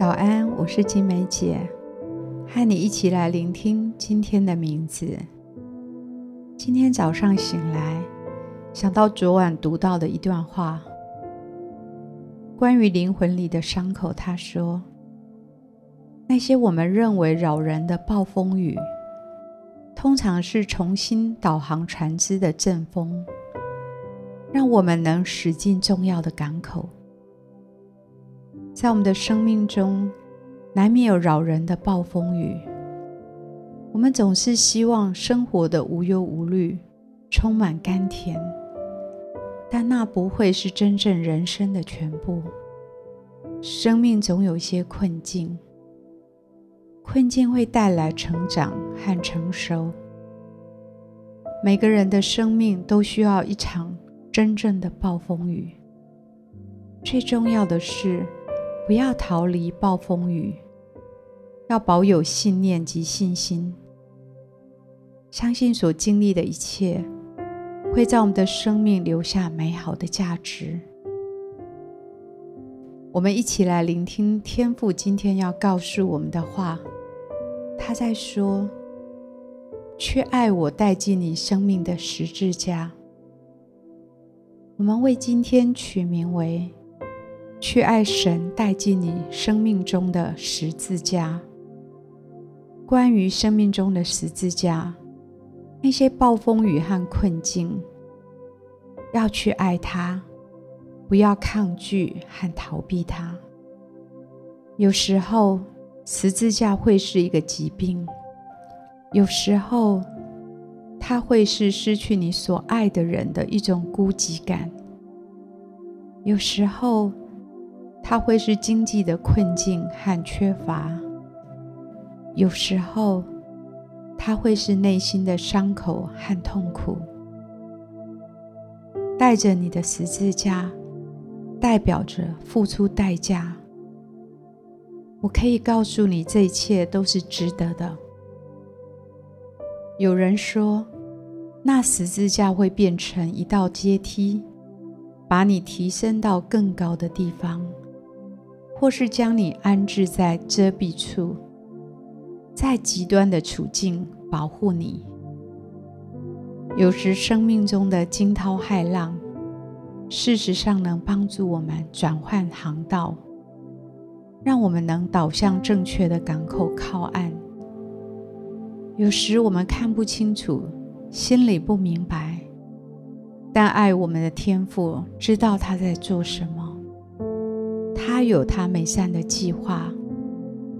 早安，我是金梅姐，和你一起来聆听今天的名字。今天早上醒来，想到昨晚读到的一段话，关于灵魂里的伤口。他说：“那些我们认为扰人的暴风雨，通常是重新导航船只的阵风，让我们能驶进重要的港口。”在我们的生命中，难免有扰人的暴风雨。我们总是希望生活的无忧无虑，充满甘甜，但那不会是真正人生的全部。生命总有一些困境，困境会带来成长和成熟。每个人的生命都需要一场真正的暴风雨。最重要的是，不要逃离暴风雨，要保有信念及信心，相信所经历的一切会在我们的生命留下美好的价值。我们一起来聆听天父今天要告诉我们的话。他在说：“去爱我带进你生命的十字架。”我们为今天取名为。去爱神带进你生命中的十字架。关于生命中的十字架，那些暴风雨和困境，要去爱它，不要抗拒和逃避它。有时候，十字架会是一个疾病；有时候，它会是失去你所爱的人的一种孤寂感；有时候，它会是经济的困境和缺乏，有时候它会是内心的伤口和痛苦。带着你的十字架，代表着付出代价。我可以告诉你，这一切都是值得的。有人说，那十字架会变成一道阶梯，把你提升到更高的地方。或是将你安置在遮蔽处，在极端的处境保护你。有时生命中的惊涛骇浪，事实上能帮助我们转换航道，让我们能导向正确的港口靠岸。有时我们看不清楚，心里不明白，但爱我们的天父知道他在做什么。他有他美善的计划，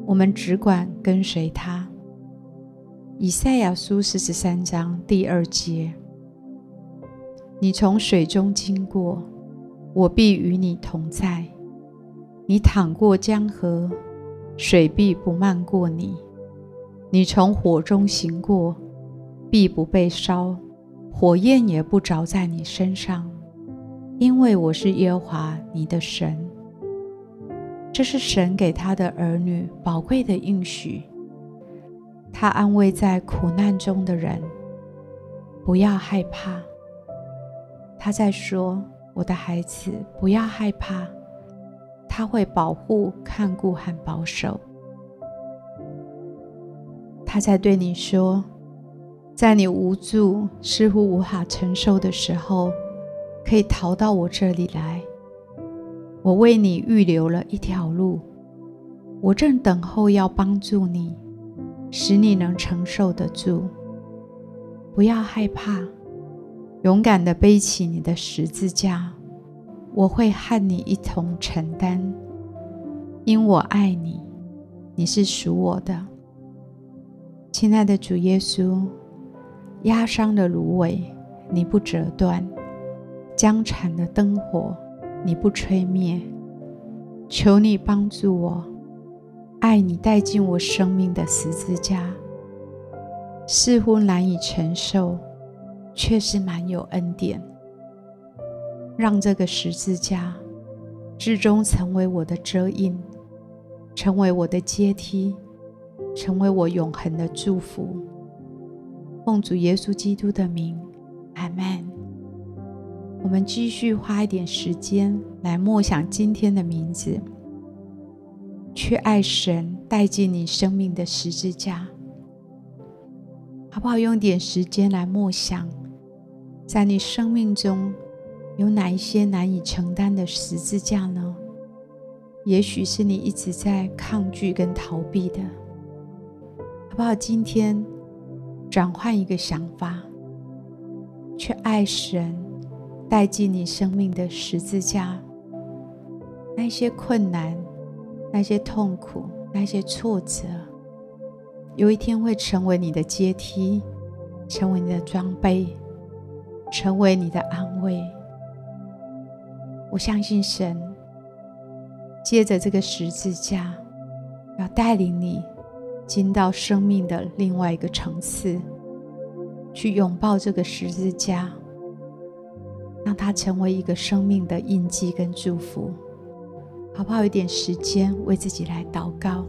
我们只管跟随他。以赛亚书四十三章第二节：你从水中经过，我必与你同在；你淌过江河，水必不漫过你；你从火中行过，必不被烧，火焰也不着在你身上，因为我是耶和华你的神。这是神给他的儿女宝贵的应许。他安慰在苦难中的人，不要害怕。他在说：“我的孩子，不要害怕，他会保护、看顾和保守。”他在对你说：“在你无助、似乎无法承受的时候，可以逃到我这里来。”我为你预留了一条路，我正等候要帮助你，使你能承受得住。不要害怕，勇敢地背起你的十字架，我会和你一同承担，因我爱你，你是属我的。亲爱的主耶稣，压伤的芦苇你不折断，将残的灯火。你不吹灭，求你帮助我，爱你带进我生命的十字架，似乎难以承受，却是满有恩典。让这个十字架至终成为我的遮荫，成为我的阶梯，成为我永恒的祝福。奉主耶稣基督的名，阿门。我们继续花一点时间来默想今天的名字。去爱神带进你生命的十字架，好不好？用点时间来默想，在你生命中有哪一些难以承担的十字架呢？也许是你一直在抗拒跟逃避的，好不好？今天转换一个想法，去爱神带进你生命的十字架。那些困难、那些痛苦、那些挫折，有一天会成为你的阶梯，成为你的装备，成为你的安慰。我相信神，借着这个十字架，要带领你进到生命的另外一个层次，去拥抱这个十字架，让它成为一个生命的印记跟祝福。好不好？一点时间为自己来祷告。